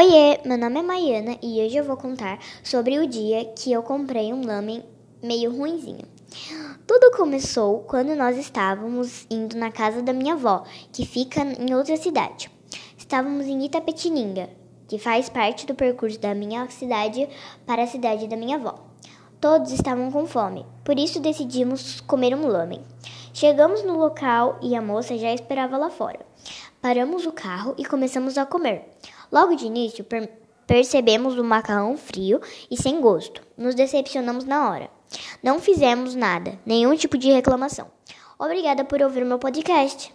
Oiê, meu nome é Maiana e hoje eu vou contar sobre o dia que eu comprei um lamen meio ruinzinho. Tudo começou quando nós estávamos indo na casa da minha avó, que fica em outra cidade. Estávamos em Itapetininga, que faz parte do percurso da minha cidade para a cidade da minha avó. Todos estavam com fome, por isso decidimos comer um lamen. Chegamos no local e a moça já esperava lá fora. Paramos o carro e começamos a comer. Logo de início, per percebemos o macarrão frio e sem gosto. Nos decepcionamos na hora. Não fizemos nada, nenhum tipo de reclamação. Obrigada por ouvir meu podcast.